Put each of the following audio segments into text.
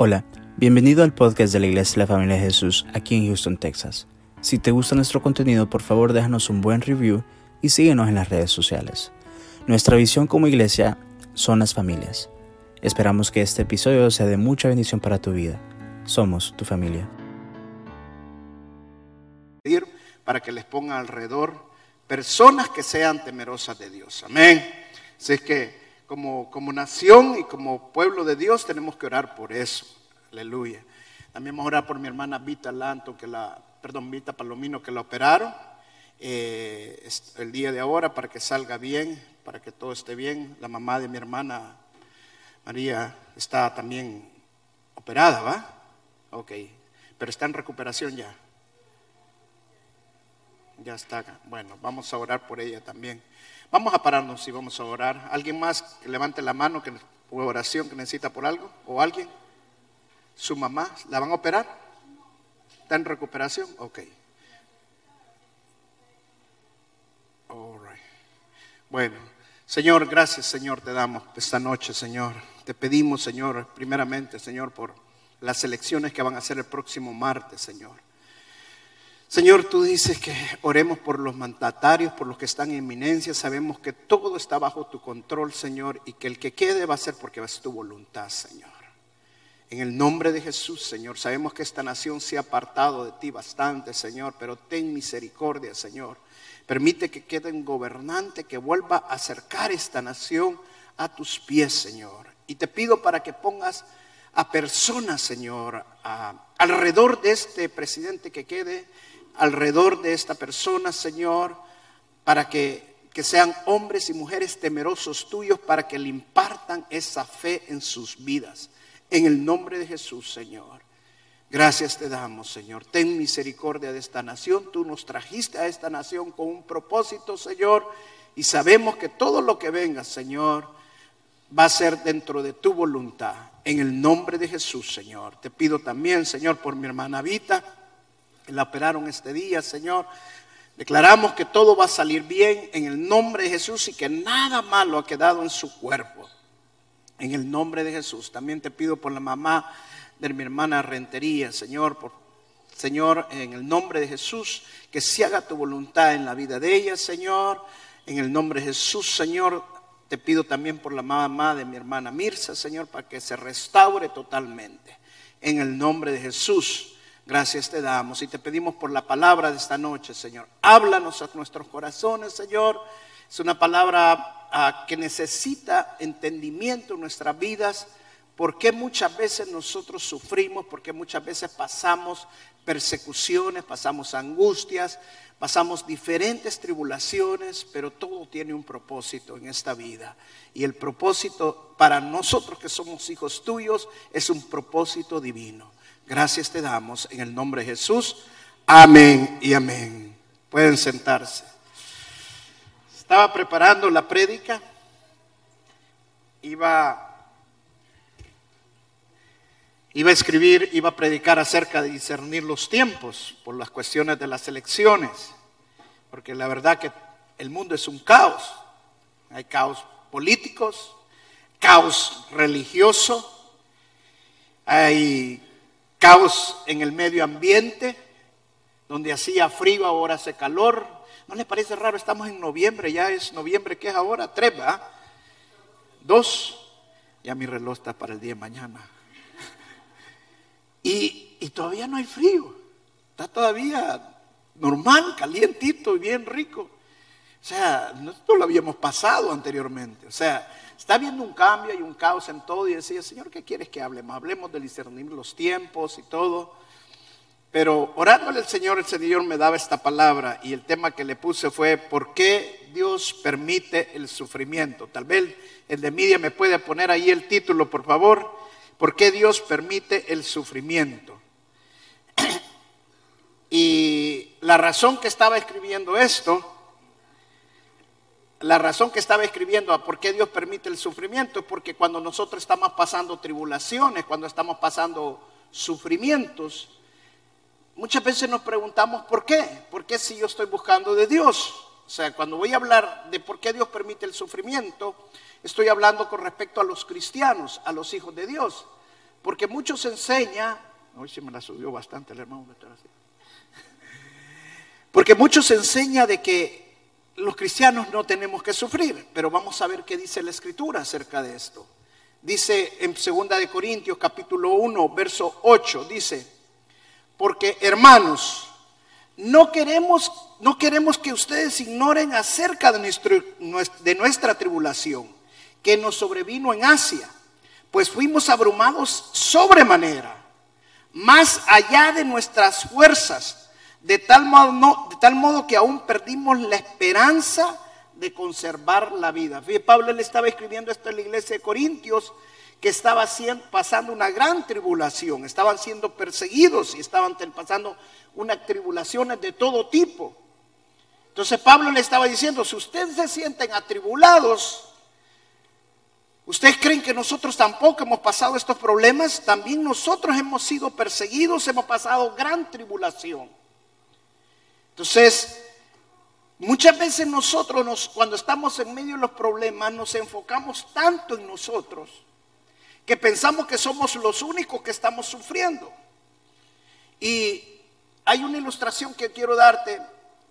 Hola, bienvenido al podcast de la Iglesia de la Familia de Jesús aquí en Houston, Texas. Si te gusta nuestro contenido, por favor déjanos un buen review y síguenos en las redes sociales. Nuestra visión como iglesia son las familias. Esperamos que este episodio sea de mucha bendición para tu vida. Somos tu familia. Para que les ponga alrededor personas que sean temerosas de Dios. Amén. Así que como, como nación y como pueblo de Dios tenemos que orar por eso. Aleluya. También vamos a orar por mi hermana Vita Lanto, que la, perdón, Vita Palomino, que la operaron eh, el día de ahora para que salga bien, para que todo esté bien. La mamá de mi hermana María está también operada, ¿va? Ok, pero está en recuperación ya. Ya está. Bueno, vamos a orar por ella también. Vamos a pararnos y vamos a orar. ¿Alguien más que levante la mano que oración que necesita por algo? ¿O alguien? ¿Su mamá? ¿La van a operar? ¿Está en recuperación? Ok. All right. Bueno, Señor, gracias, Señor, te damos esta noche, Señor. Te pedimos, Señor, primeramente, Señor, por las elecciones que van a ser el próximo martes, Señor. Señor, tú dices que oremos por los mandatarios, por los que están en eminencia. Sabemos que todo está bajo tu control, Señor, y que el que quede va a ser porque va a ser tu voluntad, Señor. En el nombre de Jesús, Señor, sabemos que esta nación se ha apartado de ti bastante, Señor, pero ten misericordia, Señor. Permite que quede un gobernante que vuelva a acercar esta nación a tus pies, Señor. Y te pido para que pongas a personas, Señor, alrededor de este presidente que quede alrededor de esta persona, Señor, para que, que sean hombres y mujeres temerosos tuyos, para que le impartan esa fe en sus vidas. En el nombre de Jesús, Señor. Gracias te damos, Señor. Ten misericordia de esta nación. Tú nos trajiste a esta nación con un propósito, Señor. Y sabemos que todo lo que venga, Señor, va a ser dentro de tu voluntad. En el nombre de Jesús, Señor. Te pido también, Señor, por mi hermana Vita la operaron este día, Señor. Declaramos que todo va a salir bien en el nombre de Jesús y que nada malo ha quedado en su cuerpo. En el nombre de Jesús. También te pido por la mamá de mi hermana Rentería, Señor, por, Señor, en el nombre de Jesús, que se haga tu voluntad en la vida de ella, Señor. En el nombre de Jesús, Señor, te pido también por la mamá de mi hermana Mirza, Señor, para que se restaure totalmente. En el nombre de Jesús. Gracias te damos y te pedimos por la palabra de esta noche, Señor. Háblanos a nuestros corazones, Señor. Es una palabra ah, que necesita entendimiento en nuestras vidas. Porque muchas veces nosotros sufrimos? Porque muchas veces pasamos persecuciones, pasamos angustias, pasamos diferentes tribulaciones, pero todo tiene un propósito en esta vida. Y el propósito para nosotros que somos hijos tuyos es un propósito divino. Gracias te damos en el nombre de Jesús. Amén y amén. Pueden sentarse. Estaba preparando la prédica. Iba, iba a escribir, iba a predicar acerca de discernir los tiempos por las cuestiones de las elecciones. Porque la verdad que el mundo es un caos. Hay caos políticos, caos religioso, hay caos en el medio ambiente, donde hacía frío, ahora hace calor. ¿No les parece raro? Estamos en noviembre, ya es noviembre, ¿qué es ahora? Tres, ¿verdad? Dos. Ya mi reloj está para el día de mañana. Y, y todavía no hay frío. Está todavía normal, calientito y bien rico. O sea, no lo habíamos pasado anteriormente. O sea, Está habiendo un cambio y un caos en todo y decía, Señor, ¿qué quieres que hablemos? Hablemos de discernir los tiempos y todo. Pero orándole al Señor, el Señor me daba esta palabra y el tema que le puse fue, ¿por qué Dios permite el sufrimiento? Tal vez el de media me puede poner ahí el título, por favor. ¿Por qué Dios permite el sufrimiento? Y la razón que estaba escribiendo esto la razón que estaba escribiendo a por qué Dios permite el sufrimiento es porque cuando nosotros estamos pasando tribulaciones, cuando estamos pasando sufrimientos, muchas veces nos preguntamos por qué, por qué si yo estoy buscando de Dios. O sea, cuando voy a hablar de por qué Dios permite el sufrimiento, estoy hablando con respecto a los cristianos, a los hijos de Dios. Porque muchos enseña, hoy se me la subió bastante el hermano, porque muchos enseña de que los cristianos no tenemos que sufrir, pero vamos a ver qué dice la escritura acerca de esto. Dice en 2 de Corintios capítulo 1, verso 8, dice, porque hermanos, no queremos, no queremos que ustedes ignoren acerca de, nuestro, de nuestra tribulación que nos sobrevino en Asia, pues fuimos abrumados sobremanera, más allá de nuestras fuerzas, de tal modo, que aún perdimos la esperanza de conservar la vida. Pablo le estaba escribiendo esto en la iglesia de Corintios, que estaba pasando una gran tribulación, estaban siendo perseguidos y estaban pasando unas tribulaciones de todo tipo. Entonces Pablo le estaba diciendo, si ustedes se sienten atribulados, ustedes creen que nosotros tampoco hemos pasado estos problemas, también nosotros hemos sido perseguidos, hemos pasado gran tribulación. Entonces, muchas veces nosotros cuando estamos en medio de los problemas nos enfocamos tanto en nosotros que pensamos que somos los únicos que estamos sufriendo. Y hay una ilustración que quiero darte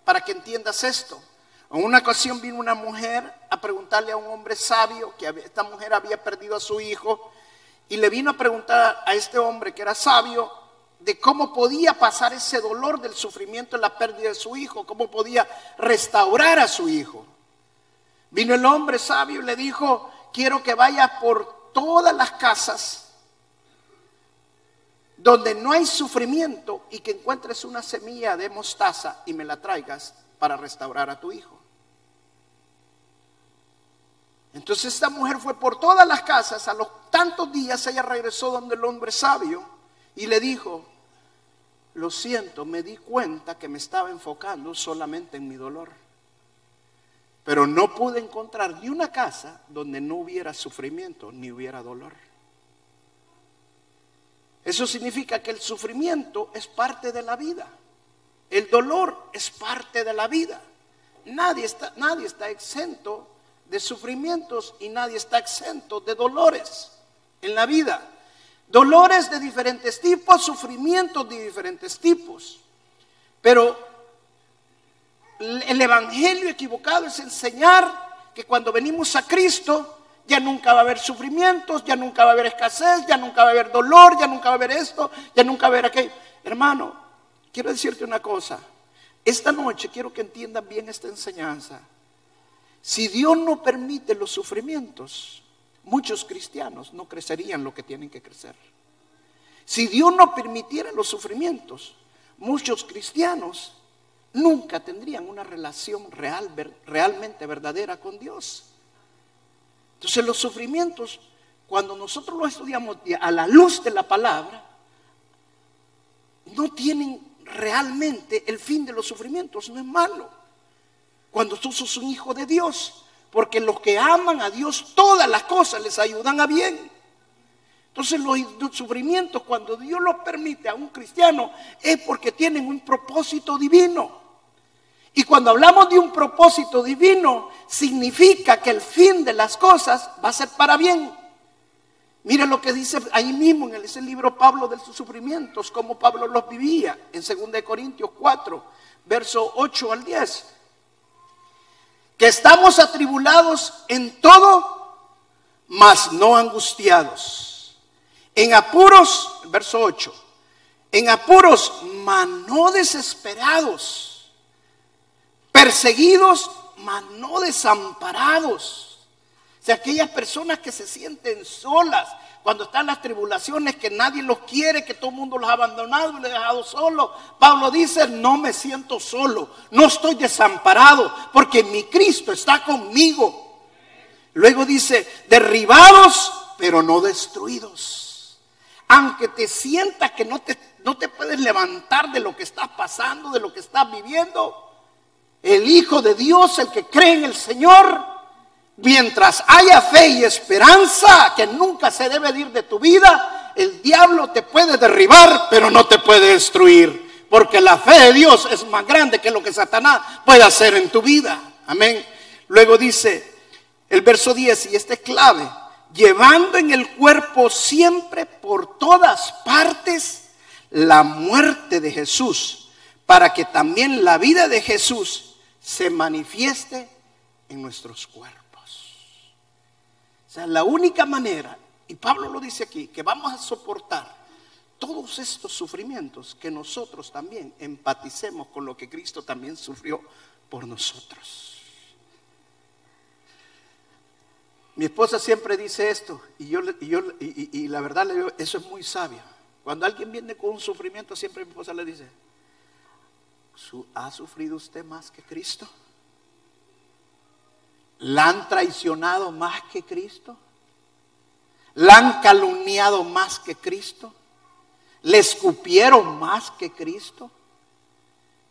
para que entiendas esto. En una ocasión vino una mujer a preguntarle a un hombre sabio que esta mujer había perdido a su hijo y le vino a preguntar a este hombre que era sabio de cómo podía pasar ese dolor del sufrimiento en la pérdida de su hijo, cómo podía restaurar a su hijo. Vino el hombre sabio y le dijo, quiero que vaya por todas las casas donde no hay sufrimiento y que encuentres una semilla de mostaza y me la traigas para restaurar a tu hijo. Entonces esta mujer fue por todas las casas, a los tantos días ella regresó donde el hombre sabio y le dijo, lo siento, me di cuenta que me estaba enfocando solamente en mi dolor. Pero no pude encontrar ni una casa donde no hubiera sufrimiento ni hubiera dolor. Eso significa que el sufrimiento es parte de la vida. El dolor es parte de la vida. Nadie está, nadie está exento de sufrimientos y nadie está exento de dolores en la vida. Dolores de diferentes tipos, sufrimientos de diferentes tipos. Pero el evangelio equivocado es enseñar que cuando venimos a Cristo ya nunca va a haber sufrimientos, ya nunca va a haber escasez, ya nunca va a haber dolor, ya nunca va a haber esto, ya nunca va a haber aquello. Hermano, quiero decirte una cosa. Esta noche quiero que entiendan bien esta enseñanza. Si Dios no permite los sufrimientos, muchos cristianos no crecerían lo que tienen que crecer. Si Dios no permitiera los sufrimientos, muchos cristianos nunca tendrían una relación real, realmente verdadera con Dios. Entonces los sufrimientos, cuando nosotros los estudiamos a la luz de la palabra, no tienen realmente el fin de los sufrimientos, no es malo. Cuando tú sos un hijo de Dios, porque los que aman a Dios, todas las cosas les ayudan a bien. Entonces los sufrimientos, cuando Dios los permite a un cristiano, es porque tienen un propósito divino. Y cuando hablamos de un propósito divino, significa que el fin de las cosas va a ser para bien. Mira lo que dice ahí mismo en ese libro Pablo de sus sufrimientos, cómo Pablo los vivía en 2 Corintios 4, verso 8 al 10. Que estamos atribulados en todo, mas no angustiados. En apuros, verso 8, en apuros, mas no desesperados perseguidos, mas no desamparados. Sea, aquellas personas que se sienten solas cuando están las tribulaciones, que nadie los quiere, que todo el mundo los ha abandonado y los ha dejado solos. Pablo dice, no me siento solo, no estoy desamparado, porque mi Cristo está conmigo. Luego dice, derribados, pero no destruidos. Aunque te sientas que no te, no te puedes levantar de lo que estás pasando, de lo que estás viviendo, el Hijo de Dios, el que cree en el Señor, mientras haya fe y esperanza que nunca se debe ir de tu vida, el diablo te puede derribar, pero no te puede destruir. Porque la fe de Dios es más grande que lo que Satanás puede hacer en tu vida. Amén. Luego dice el verso 10, y este es clave, llevando en el cuerpo siempre por todas partes la muerte de Jesús, para que también la vida de Jesús se manifieste en nuestros cuerpos. La única manera, y Pablo lo dice aquí, que vamos a soportar todos estos sufrimientos, que nosotros también empaticemos con lo que Cristo también sufrió por nosotros. Mi esposa siempre dice esto, y, yo, y, yo, y, la verdad eso es muy sabio. Cuando alguien viene con un sufrimiento, siempre mi esposa le dice, ¿ha sufrido usted más que Cristo? ¿La han traicionado más que Cristo? ¿La han calumniado más que Cristo? ¿Le escupieron más que Cristo?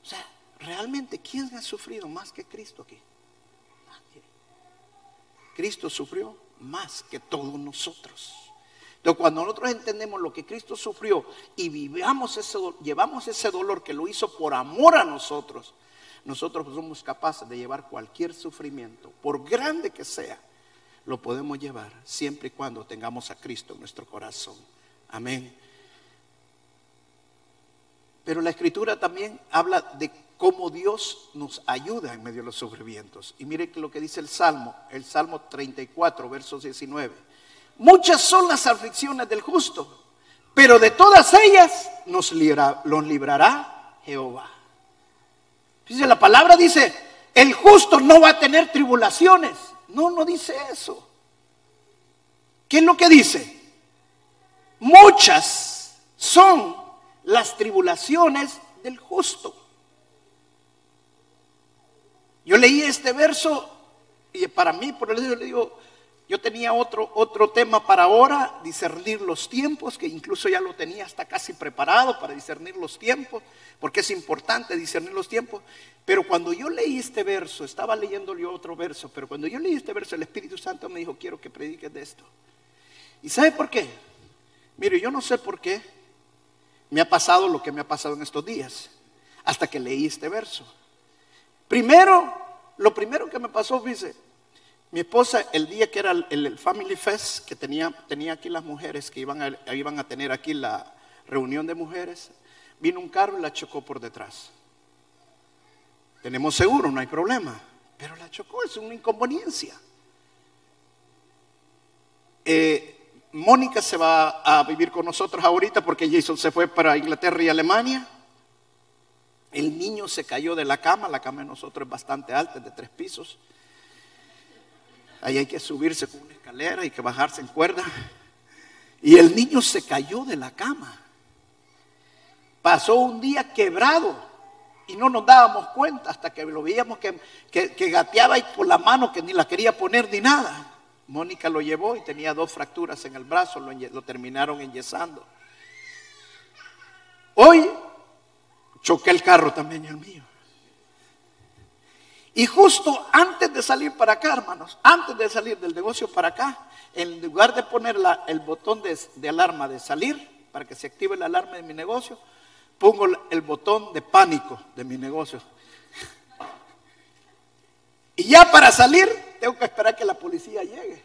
O sea, realmente, ¿quién ha sufrido más que Cristo aquí? Nadie. Cristo sufrió más que todos nosotros. Entonces, cuando nosotros entendemos lo que Cristo sufrió y vivamos ese, llevamos ese dolor que lo hizo por amor a nosotros, nosotros somos capaces de llevar cualquier sufrimiento, por grande que sea, lo podemos llevar siempre y cuando tengamos a Cristo en nuestro corazón. Amén. Pero la escritura también habla de cómo Dios nos ayuda en medio de los sufrimientos. Y mire lo que dice el Salmo, el Salmo 34, versos 19. Muchas son las aflicciones del justo, pero de todas ellas nos los librará Jehová. Dice la palabra dice, el justo no va a tener tribulaciones. No, no dice eso. ¿Qué es lo que dice? Muchas son las tribulaciones del justo. Yo leí este verso y para mí, por eso le digo, yo tenía otro, otro tema para ahora, discernir los tiempos, que incluso ya lo tenía hasta casi preparado para discernir los tiempos, porque es importante discernir los tiempos. Pero cuando yo leí este verso, estaba leyendo otro verso, pero cuando yo leí este verso, el Espíritu Santo me dijo, quiero que prediques de esto. ¿Y sabe por qué? Mire, yo no sé por qué, me ha pasado lo que me ha pasado en estos días, hasta que leí este verso. Primero, lo primero que me pasó, dice, mi esposa, el día que era el, Family Fest, que tenía, tenía aquí las mujeres, que iban a, iban a tener aquí la reunión de mujeres, vino un carro y la chocó por detrás. Tenemos seguro, no hay problema, pero la chocó, es una inconveniencia. Eh, Mónica se va a vivir con nosotros ahorita porque Jason se fue para Inglaterra y Alemania. El niño se cayó de la cama, la cama de nosotros es bastante alta, es de tres pisos. Ahí hay que subirse con una escalera, y que bajarse en cuerda. Y el niño se cayó de la cama. Pasó un día quebrado y no nos dábamos cuenta hasta que lo veíamos que, que, gateaba y por la mano que ni la quería poner ni nada. Mónica lo llevó y tenía dos fracturas en el brazo, lo, terminaron enyesando. Hoy choqué el carro también el mío. Y justo antes de salir para acá, hermanos, antes de salir del negocio para acá, en lugar de poner el botón de, alarma de salir, para que se active la alarma de mi negocio, pongo el botón de pánico de mi negocio. Y ya para salir, tengo que esperar que la policía llegue.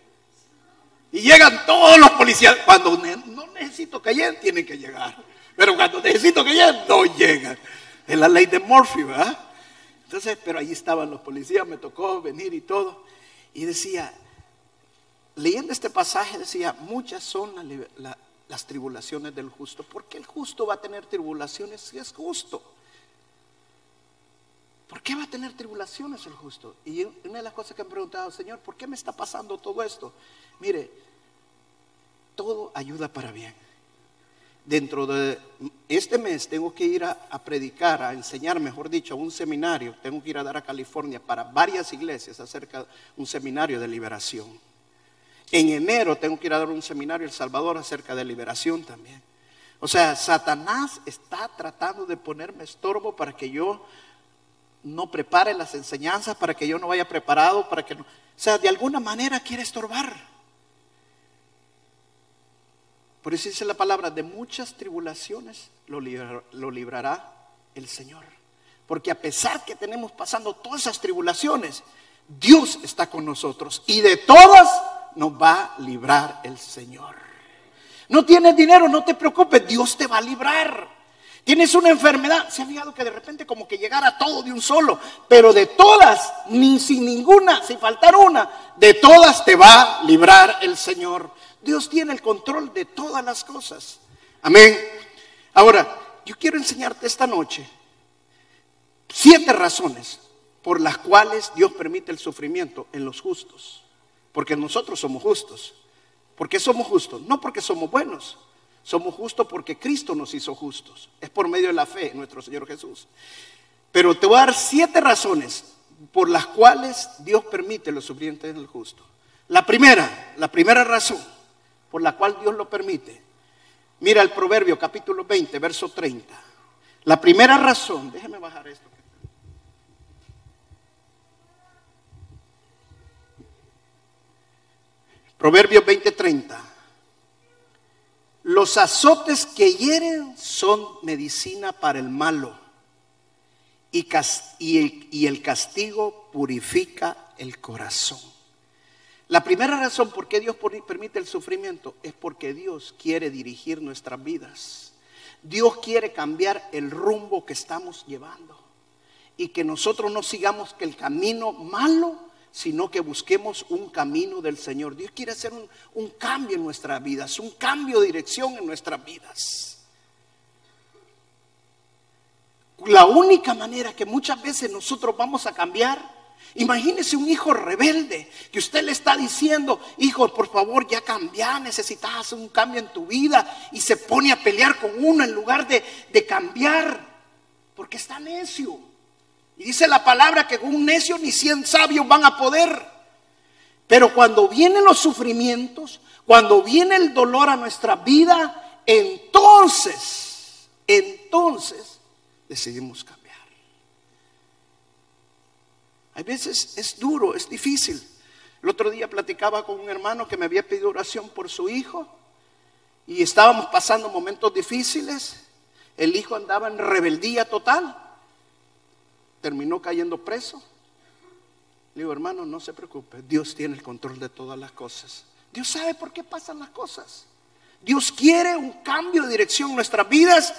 Y llegan todos los policías. Cuando no necesito que lleguen, tienen que llegar. Pero cuando necesito que lleguen, no llegan. Es la ley de Murphy, ¿verdad? Entonces, pero ahí estaban los policías, me tocó venir y todo. Y decía, leyendo este pasaje, decía, muchas son las tribulaciones del justo. ¿Por qué el justo va a tener tribulaciones si es justo? ¿Por qué va a tener tribulaciones el justo? Y una de las cosas que han preguntado, Señor, ¿por qué me está pasando todo esto? Mire, todo ayuda para bien. Dentro de este mes tengo que ir a, predicar, a enseñar, mejor dicho, a un seminario. Tengo que ir a dar a California para varias iglesias acerca de un seminario de liberación. En enero tengo que ir a dar un seminario El Salvador acerca de liberación también. O sea, Satanás está tratando de ponerme estorbo para que yo no prepare las enseñanzas para que yo no vaya preparado, para que no... O sea, de alguna manera quiere estorbar. Por eso dice la palabra, de muchas tribulaciones lo, lo librará el Señor. Porque a pesar que tenemos pasando todas esas tribulaciones, Dios está con nosotros y de todas nos va a librar el Señor. No tienes dinero, no te preocupes, Dios te va a librar. Tienes una enfermedad, se ha fijado que de repente como que llegara todo de un solo, pero de todas, ni sin ninguna, sin faltar una, de todas te va a librar el Señor. Dios tiene el control de todas las cosas. Amén. Ahora, yo quiero enseñarte esta noche siete razones por las cuales Dios permite el sufrimiento en los justos. Porque nosotros somos justos. ¿Por qué somos justos? No porque somos buenos. Somos justos porque Cristo nos hizo justos. Es por medio de la fe en nuestro Señor Jesús. Pero te voy a dar siete razones por las cuales Dios permite los sufrimientos en el justo. La primera, la primera razón por la cual Dios lo permite. Mira el Proverbio capítulo 20, verso 30. La primera razón, déjeme bajar esto. Proverbios 20:30. Los azotes que hieren son medicina para el malo y, y el castigo purifica el corazón. La primera razón por qué Dios permite el sufrimiento es porque Dios quiere dirigir nuestras vidas. Dios quiere cambiar el rumbo que estamos llevando y que nosotros no sigamos el camino malo sino que busquemos un camino del Señor. Dios quiere hacer un, cambio en nuestras vidas, un cambio de dirección en nuestras vidas. La única manera que muchas veces nosotros vamos a cambiar, imagínese un hijo rebelde que usted le está diciendo, hijo, por favor, ya cambia, necesitas hacer un cambio en tu vida y se pone a pelear con uno en lugar de, de cambiar, porque está necio. Y dice la palabra que un necio ni cien sabios van a poder. Pero cuando vienen los sufrimientos, cuando viene el dolor a nuestra vida, entonces, entonces decidimos cambiar. Hay veces es duro, es difícil. El otro día platicaba con un hermano que me había pedido oración por su hijo y estábamos pasando momentos difíciles. El hijo andaba en rebeldía total terminó cayendo preso. Le digo, hermano, no se preocupe, Dios tiene el control de todas las cosas. Dios sabe por qué pasan las cosas. Dios quiere un cambio de dirección en nuestras vidas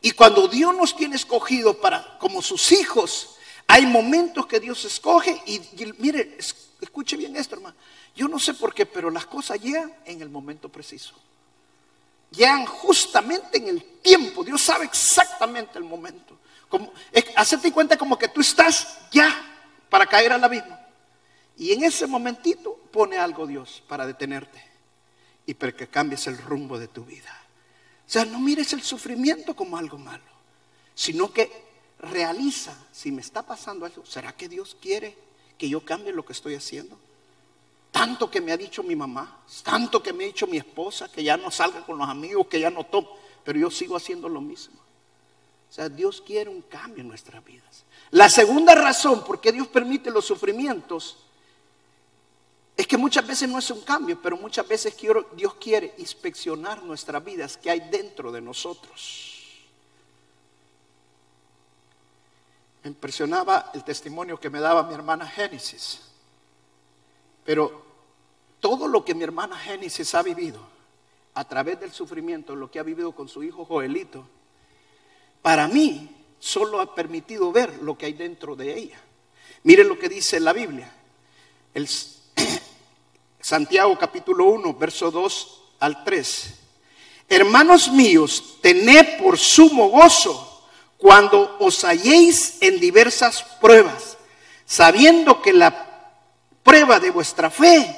y cuando Dios nos tiene escogido para como sus hijos, hay momentos que Dios escoge y, mire, escuche bien esto, hermano. Yo no sé por qué, pero las cosas llegan en el momento preciso. Llegan justamente en el tiempo. Dios sabe exactamente el momento. Como, hacerte cuenta como que tú estás ya para caer al abismo. Y en ese momentito pone algo Dios para detenerte y para que cambies el rumbo de tu vida. O sea, no mires el sufrimiento como algo malo, sino que realiza, si me está pasando algo, ¿será que Dios quiere que yo cambie lo que estoy haciendo? Tanto que me ha dicho mi mamá, tanto que me ha dicho mi esposa, que ya no salga con los amigos, que ya no tome, pero yo sigo haciendo lo mismo. O sea, Dios quiere un cambio en nuestras vidas. La segunda razón por qué Dios permite los sufrimientos es que muchas veces no es un cambio, pero muchas veces Dios quiere inspeccionar nuestras vidas que hay dentro de nosotros. Me impresionaba el testimonio que me daba mi hermana Génesis. Pero todo lo que mi hermana Génesis ha vivido a través del sufrimiento, lo que ha vivido con su hijo Joelito, para mí solo ha permitido ver lo que hay dentro de ella. Miren lo que dice la Biblia. El, Santiago capítulo 1, verso 2 al 3. Hermanos míos, tened por sumo gozo cuando os halléis en diversas pruebas, sabiendo que la prueba de vuestra fe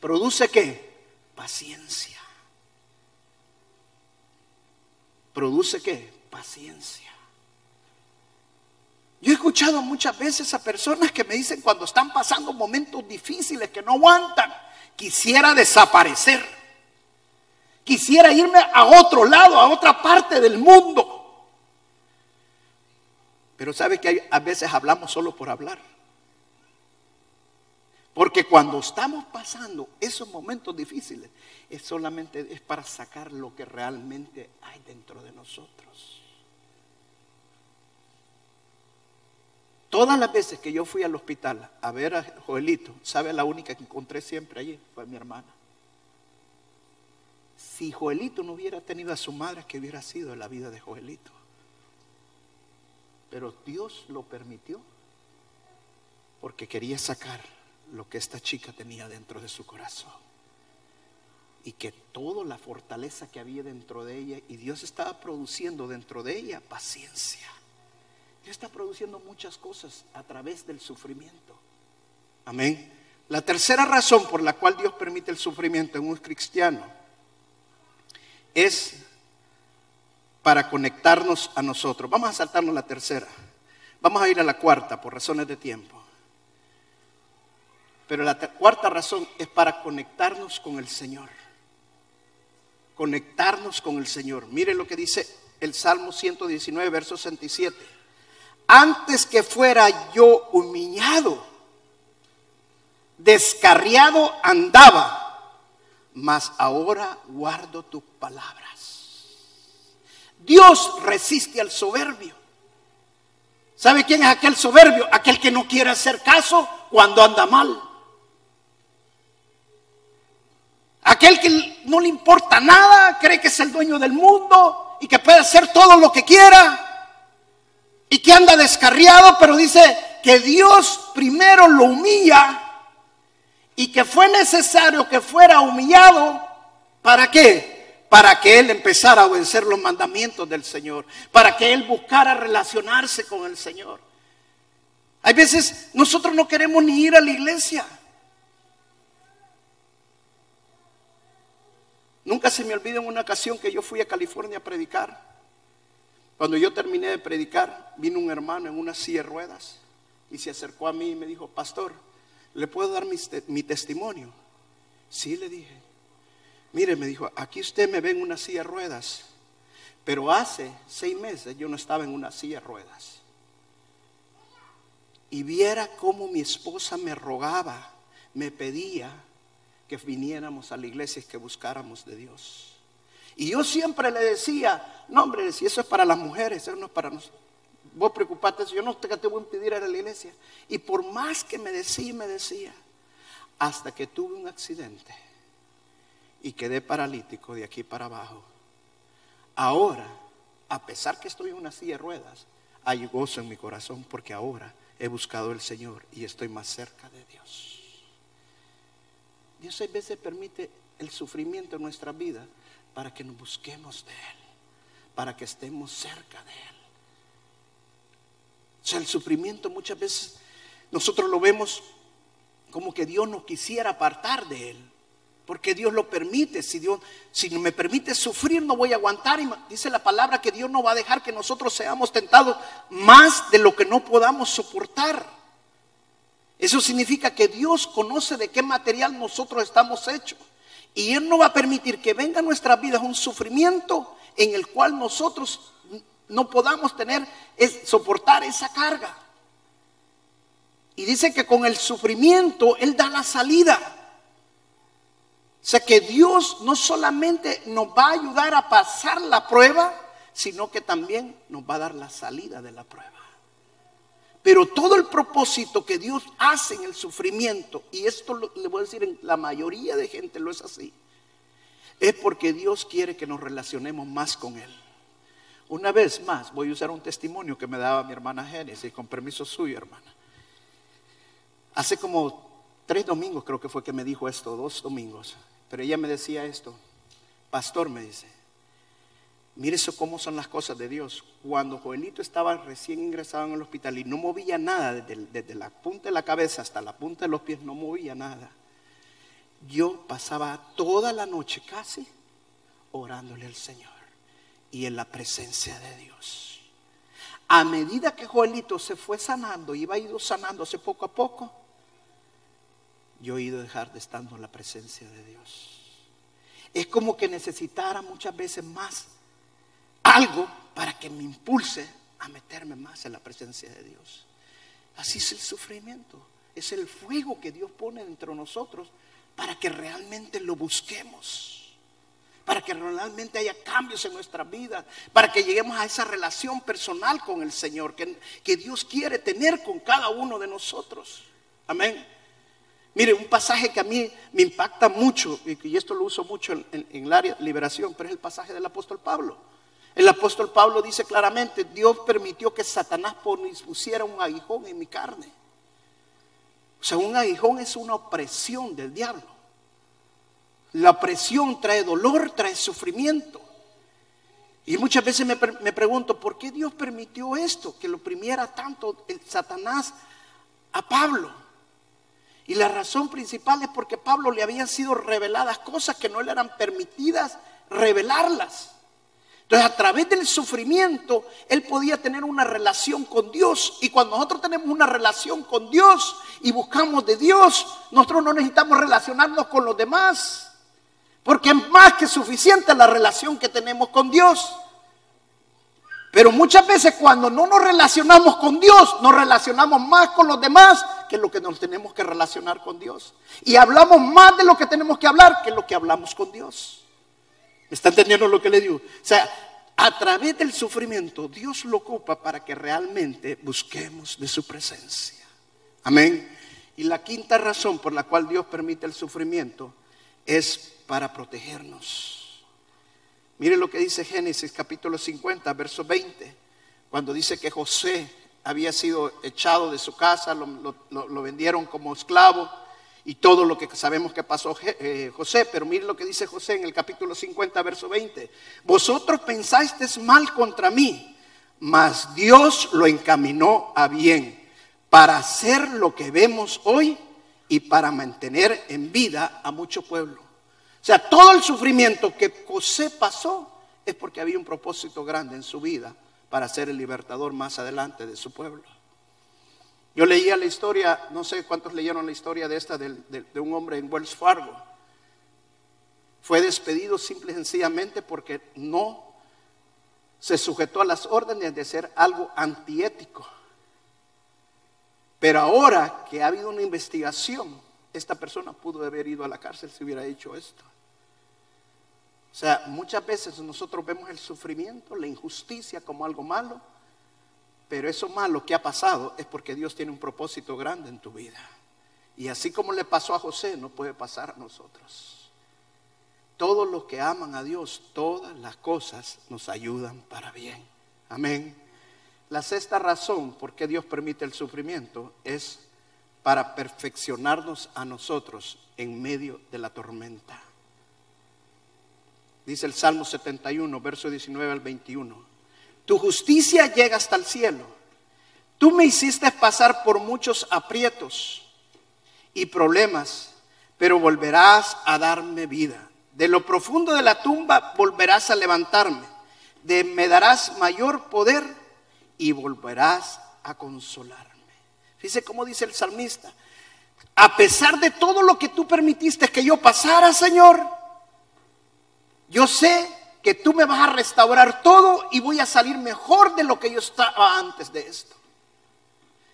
produce qué? Paciencia. ¿Produce qué? paciencia. Yo he escuchado muchas veces a personas que me dicen cuando están pasando momentos difíciles que no aguantan, quisiera desaparecer. Quisiera irme a otro lado, a otra parte del mundo. Pero sabe que a veces hablamos solo por hablar. Porque cuando estamos pasando esos momentos difíciles, es solamente es para sacar lo que realmente hay dentro de nosotros. Todas las veces que yo fui al hospital a ver a Joelito, ¿sabe la única que encontré siempre allí? Fue mi hermana. si Joelito no hubiera tenido a su madre, ¿qué hubiera sido la vida de Joelito? Pero Dios lo permitió porque quería sacar lo que esta chica tenía dentro de su corazón. Y que toda la fortaleza que había dentro de ella, y Dios estaba produciendo dentro de ella paciencia. Dios está produciendo muchas cosas a través del sufrimiento. Amén. La tercera razón por la cual Dios permite el sufrimiento en un cristiano es para conectarnos a nosotros. Vamos a saltarnos la tercera. Vamos a ir a la cuarta por razones de tiempo. Pero la cuarta razón es para conectarnos con el Señor. Conectarnos con el Señor. Mire lo que dice el Salmo 119, verso 67. Antes que fuera yo humillado, descarriado andaba, mas ahora guardo tus palabras. Dios resiste al soberbio. ¿Sabe quién es aquel soberbio? Aquel que no quiere hacer caso cuando anda mal. Aquel que no le importa nada, cree que es el dueño del mundo y que puede hacer todo lo que quiera y que anda descarriado, pero dice que Dios primero lo humilla y que fue necesario que fuera humillado. ¿Para qué? Para que él empezara a obedecer los mandamientos del Señor, para que él buscara relacionarse con el Señor. Hay veces nosotros no queremos ni ir a la iglesia. Nunca se me olvida en una ocasión que yo fui a California a predicar. Cuando yo terminé de predicar, vino un hermano en una silla de ruedas y se acercó a mí y me dijo, pastor, ¿le puedo dar mi, testimonio? Sí, le dije. Mire, me dijo, aquí usted me ve en una silla de ruedas, pero hace seis meses yo no estaba en una silla de ruedas. Y viera cómo mi esposa me rogaba, me pedía que viniéramos a la iglesia y que buscáramos de Dios. Y yo siempre le decía, no hombre, si eso es para las mujeres, eso no es para nosotros. Vos preocupate, yo no te, te voy a impedir ir a la iglesia. Y por más que me decía y me decía, hasta que tuve un accidente y quedé paralítico de aquí para abajo. Ahora, a pesar que estoy en una silla de ruedas, hay gozo en mi corazón porque ahora he buscado el Señor y estoy más cerca de Dios. Dios a veces permite el sufrimiento en nuestra vida para que nos busquemos de Él, para que estemos cerca de Él. O sea, el sufrimiento muchas veces nosotros lo vemos como que Dios no quisiera apartar de Él. Porque Dios lo permite. Si Dios, si me permite sufrir, no voy a aguantar. Y dice la palabra que Dios no va a dejar que nosotros seamos tentados más de lo que no podamos soportar. Eso significa que Dios conoce de qué material nosotros estamos hechos. Y Él no va a permitir que venga a nuestras vidas un sufrimiento en el cual nosotros no podamos tener, es, soportar esa carga. Y dice que con el sufrimiento Él da la salida. O sea que Dios no solamente nos va a ayudar a pasar la prueba, sino que también nos va a dar la salida de la prueba. Pero todo el propósito que Dios hace en el sufrimiento, y esto le voy a decir la mayoría de gente lo es así, es porque Dios quiere que nos relacionemos más con Él. Una vez más, voy a usar un testimonio que me daba mi hermana Génesis, con permiso suyo, hermana. Hace como tres domingos creo que fue que me dijo esto, dos domingos, pero ella me decía esto, pastor me dice, Mire eso cómo son las cosas de Dios. Cuando Joelito estaba recién ingresado en el hospital y no movía nada, desde, la punta de la cabeza hasta la punta de los pies, no movía nada. Yo pasaba toda la noche casi orándole al Señor y en la presencia de Dios. A medida que Joelito se fue sanando, iba ido sanándose poco a poco, yo he ido dejar de estando en la presencia de Dios. Es como que necesitara muchas veces más algo para que me impulse a meterme más en la presencia de Dios. Así es el sufrimiento. Es el fuego que Dios pone dentro de nosotros para que realmente lo busquemos. Para que realmente haya cambios en nuestra vida. Para que lleguemos a esa relación personal con el Señor que, que Dios quiere tener con cada uno de nosotros. Amén. Mire, un pasaje que a mí me impacta mucho, y esto lo uso mucho en, el área de liberación, pero es el pasaje del apóstol Pablo. El apóstol Pablo dice claramente, Dios permitió que Satanás pusiera un aguijón en mi carne. O sea, un aguijón es una opresión del diablo. La opresión trae dolor, trae sufrimiento. Y muchas veces me, me, pregunto, ¿por qué Dios permitió esto? Que lo oprimiera tanto el Satanás a Pablo. Y la razón principal es porque Pablo le habían sido reveladas cosas que no le eran permitidas revelarlas. Entonces, a través del sufrimiento, él podía tener una relación con Dios. Y cuando nosotros tenemos una relación con Dios y buscamos de Dios, nosotros no necesitamos relacionarnos con los demás. Porque es más que suficiente la relación que tenemos con Dios. Pero muchas veces cuando no nos relacionamos con Dios, nos relacionamos más con los demás que lo que nos tenemos que relacionar con Dios. Y hablamos más de lo que tenemos que hablar que lo que hablamos con Dios. ¿Me está entendiendo lo que le digo? O sea, a través del sufrimiento Dios lo ocupa para que realmente busquemos de su presencia. Amén. Y la quinta razón por la cual Dios permite el sufrimiento es para protegernos. Mire lo que dice Génesis capítulo 50, verso 20, cuando dice que José había sido echado de su casa, lo, vendieron como esclavo y todo lo que sabemos que pasó eh, José. Pero mire lo que dice José en el capítulo 50, verso 20. Vosotros pensasteis mal contra mí, mas Dios lo encaminó a bien para hacer lo que vemos hoy y para mantener en vida a mucho pueblo. O sea, todo el sufrimiento que José pasó es porque había un propósito grande en su vida para ser el libertador más adelante de su pueblo. Yo leía la historia, no sé cuántos leyeron la historia de esta, de, de un hombre en Wells Fargo. Fue despedido simple y sencillamente porque no se sujetó a las órdenes de ser algo antiético. Pero ahora que ha habido una investigación, esta persona pudo haber ido a la cárcel si hubiera hecho esto. O sea, muchas veces nosotros vemos el sufrimiento, la injusticia como algo malo, pero eso malo que ha pasado es porque Dios tiene un propósito grande en tu vida. Y así como le pasó a José, no puede pasar a nosotros. Todos los que aman a Dios, todas las cosas nos ayudan para bien. Amén. La sexta razón por qué Dios permite el sufrimiento es para perfeccionarnos a nosotros en medio de la tormenta. Dice el Salmo 71, verso 19 al 21. Tu justicia llega hasta el cielo. Tú me hiciste pasar por muchos aprietos y problemas, pero volverás a darme vida. De lo profundo de la tumba volverás a levantarme. De, me darás mayor poder y volverás a consolarme. Fíjese cómo dice el salmista. A pesar de todo lo que tú permitiste que yo pasara, Señor, yo sé que tú me vas a restaurar todo y voy a salir mejor de lo que yo estaba antes de esto.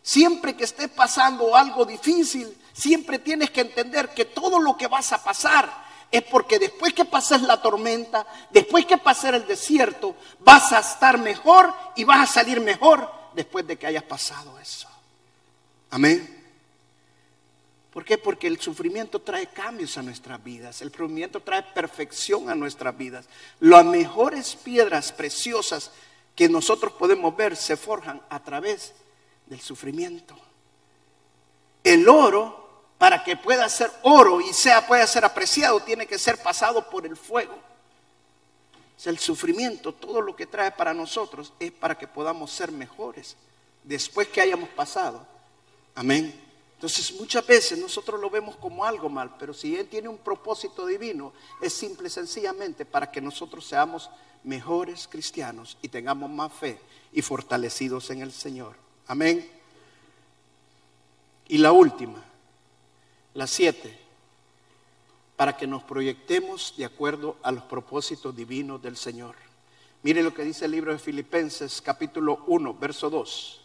Siempre que esté pasando algo difícil, siempre tienes que entender que todo lo que vas a pasar es porque después que pases la tormenta, después que pases el desierto, vas a estar mejor y vas a salir mejor después de que hayas pasado eso. Amén. ¿Por qué? Porque el sufrimiento trae cambios a nuestras vidas, el sufrimiento trae perfección a nuestras vidas. Las mejores piedras preciosas que nosotros podemos ver se forjan a través del sufrimiento. El oro, para que pueda ser oro y sea pueda ser apreciado, tiene que ser pasado por el fuego. El sufrimiento, todo lo que trae para nosotros es para que podamos ser mejores después que hayamos pasado. Amén entonces muchas veces nosotros lo vemos como algo mal, pero si Él tiene un propósito divino, es simple y sencillamente para que nosotros seamos mejores cristianos y tengamos más fe y fortalecidos en el Señor. Amén. Y la última, la siete, para que nos proyectemos de acuerdo a los propósitos divinos del Señor. Mire lo que dice el libro de Filipenses capítulo 1, verso 2.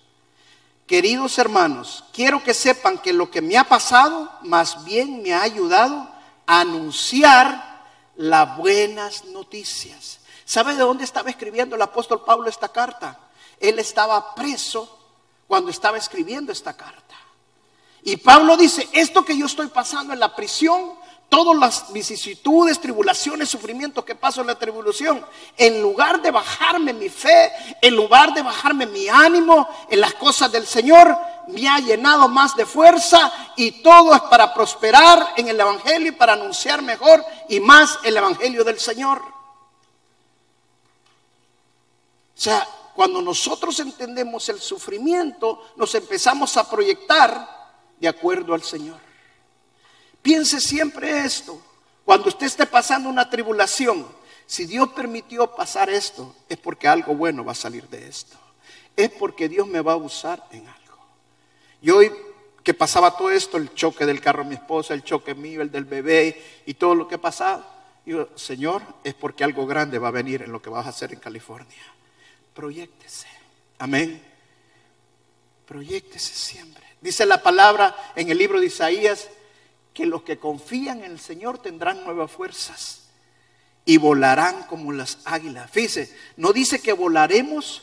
Queridos hermanos, quiero que sepan que lo que me ha pasado más bien me ha ayudado a anunciar las buenas noticias. ¿Sabe de dónde estaba escribiendo el apóstol Pablo esta carta? Él estaba preso cuando estaba escribiendo esta carta. Y Pablo dice, esto que yo estoy pasando en la prisión, todas las vicisitudes, tribulaciones, sufrimientos que paso en la tribulación, en lugar de bajarme mi fe, en lugar de bajarme mi ánimo en las cosas del Señor, me ha llenado más de fuerza y todo es para prosperar en el Evangelio y para anunciar mejor y más el Evangelio del Señor. O sea, cuando nosotros entendemos el sufrimiento, nos empezamos a proyectar de acuerdo al Señor. Piense siempre esto. Cuando usted esté pasando una tribulación, si Dios permitió pasar esto, es porque algo bueno va a salir de esto. Es porque Dios me va a usar en algo. Y hoy que pasaba todo esto, el choque del carro de mi esposa, el choque mío, el del bebé y todo lo que pasaba, digo, Señor, es porque algo grande va a venir en lo que vas a hacer en California. Proyectese. Amén. Proyectese siempre. Dice la palabra en el libro de Isaías que los que confían en el Señor tendrán nuevas fuerzas y volarán como las águilas. Fíjese, no dice que volaremos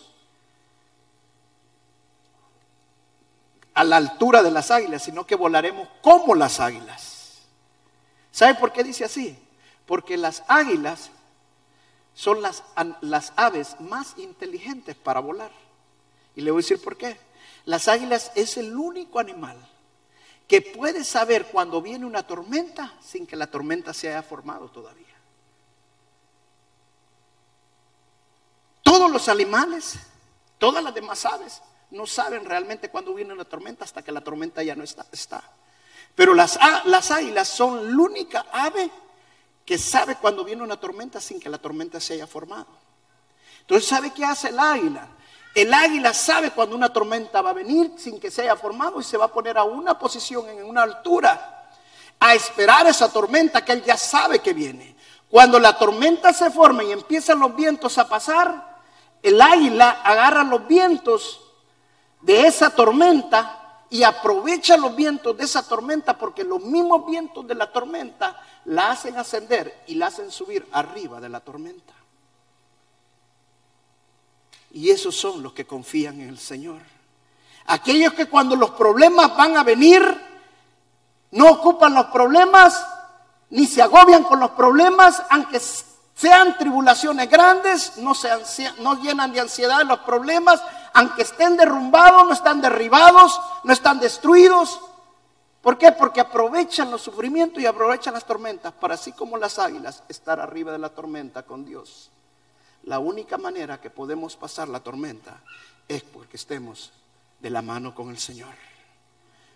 a la altura de las águilas, sino que volaremos como las águilas. ¿Sabe por qué dice así? Porque las águilas son las, las aves más inteligentes para volar. Y le voy a decir por qué. Las águilas es el único animal que puede saber cuando viene una tormenta sin que la tormenta se haya formado todavía. Todos los animales, todas las demás aves, no saben realmente cuándo viene una tormenta hasta que la tormenta ya no está. está. Pero las, las águilas son la única ave que sabe cuándo viene una tormenta sin que la tormenta se haya formado. Entonces, ¿sabe qué hace el águila? El águila sabe cuando una tormenta va a venir sin que se haya formado y se va a poner a una posición en una altura a esperar esa tormenta que él ya sabe que viene. Cuando la tormenta se forma y empiezan los vientos a pasar, el águila agarra los vientos de esa tormenta y aprovecha los vientos de esa tormenta porque los mismos vientos de la tormenta la hacen ascender y la hacen subir arriba de la tormenta. Y esos son los que confían en el Señor. Aquellos que cuando los problemas van a venir, no ocupan los problemas, ni se agobian con los problemas, aunque sean tribulaciones grandes, no, se no llenan de ansiedad los problemas, aunque estén derrumbados, no están derribados, no están destruidos. ¿Por qué? Porque aprovechan los sufrimientos y aprovechan las tormentas para así como las águilas estar arriba de la tormenta con Dios. La única manera que podemos pasar la tormenta es porque estemos de la mano con el Señor.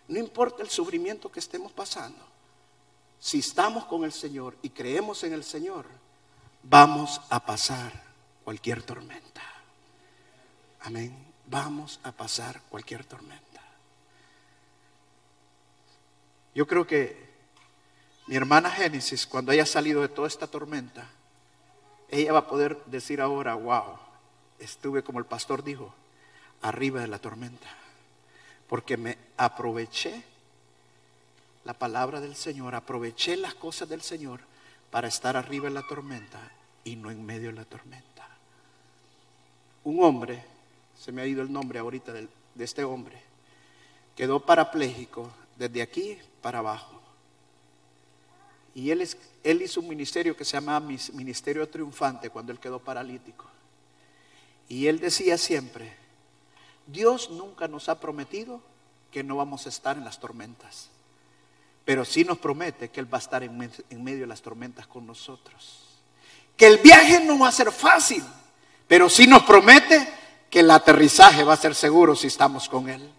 No importa el sufrimiento que estemos pasando, si estamos con el Señor y creemos en el Señor, vamos a pasar cualquier tormenta. Amén. Vamos a pasar cualquier tormenta. Yo creo que mi hermana Génesis, cuando haya salido de toda esta tormenta, ella va a poder decir ahora, wow, estuve como el pastor dijo, arriba de la tormenta, porque me aproveché la palabra del Señor, aproveché las cosas del Señor para estar arriba de la tormenta y no en medio de la tormenta. Un hombre, se me ha ido el nombre ahorita de, de este hombre, quedó parapléjico desde aquí para abajo y él, hizo un ministerio que se llama Ministerio Triunfante cuando él quedó paralítico. Y él decía siempre, Dios nunca nos ha prometido que no vamos a estar en las tormentas, pero sí nos promete que Él va a estar en, en medio de las tormentas con nosotros. Que el viaje no va a ser fácil, pero sí nos promete que el aterrizaje va a ser seguro si estamos con Él.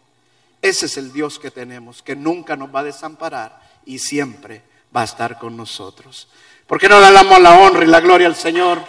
Ese es el Dios que tenemos, que nunca nos va a desamparar y siempre va a estar con nosotros. ¿Por qué no le damos la honra y la gloria al Señor?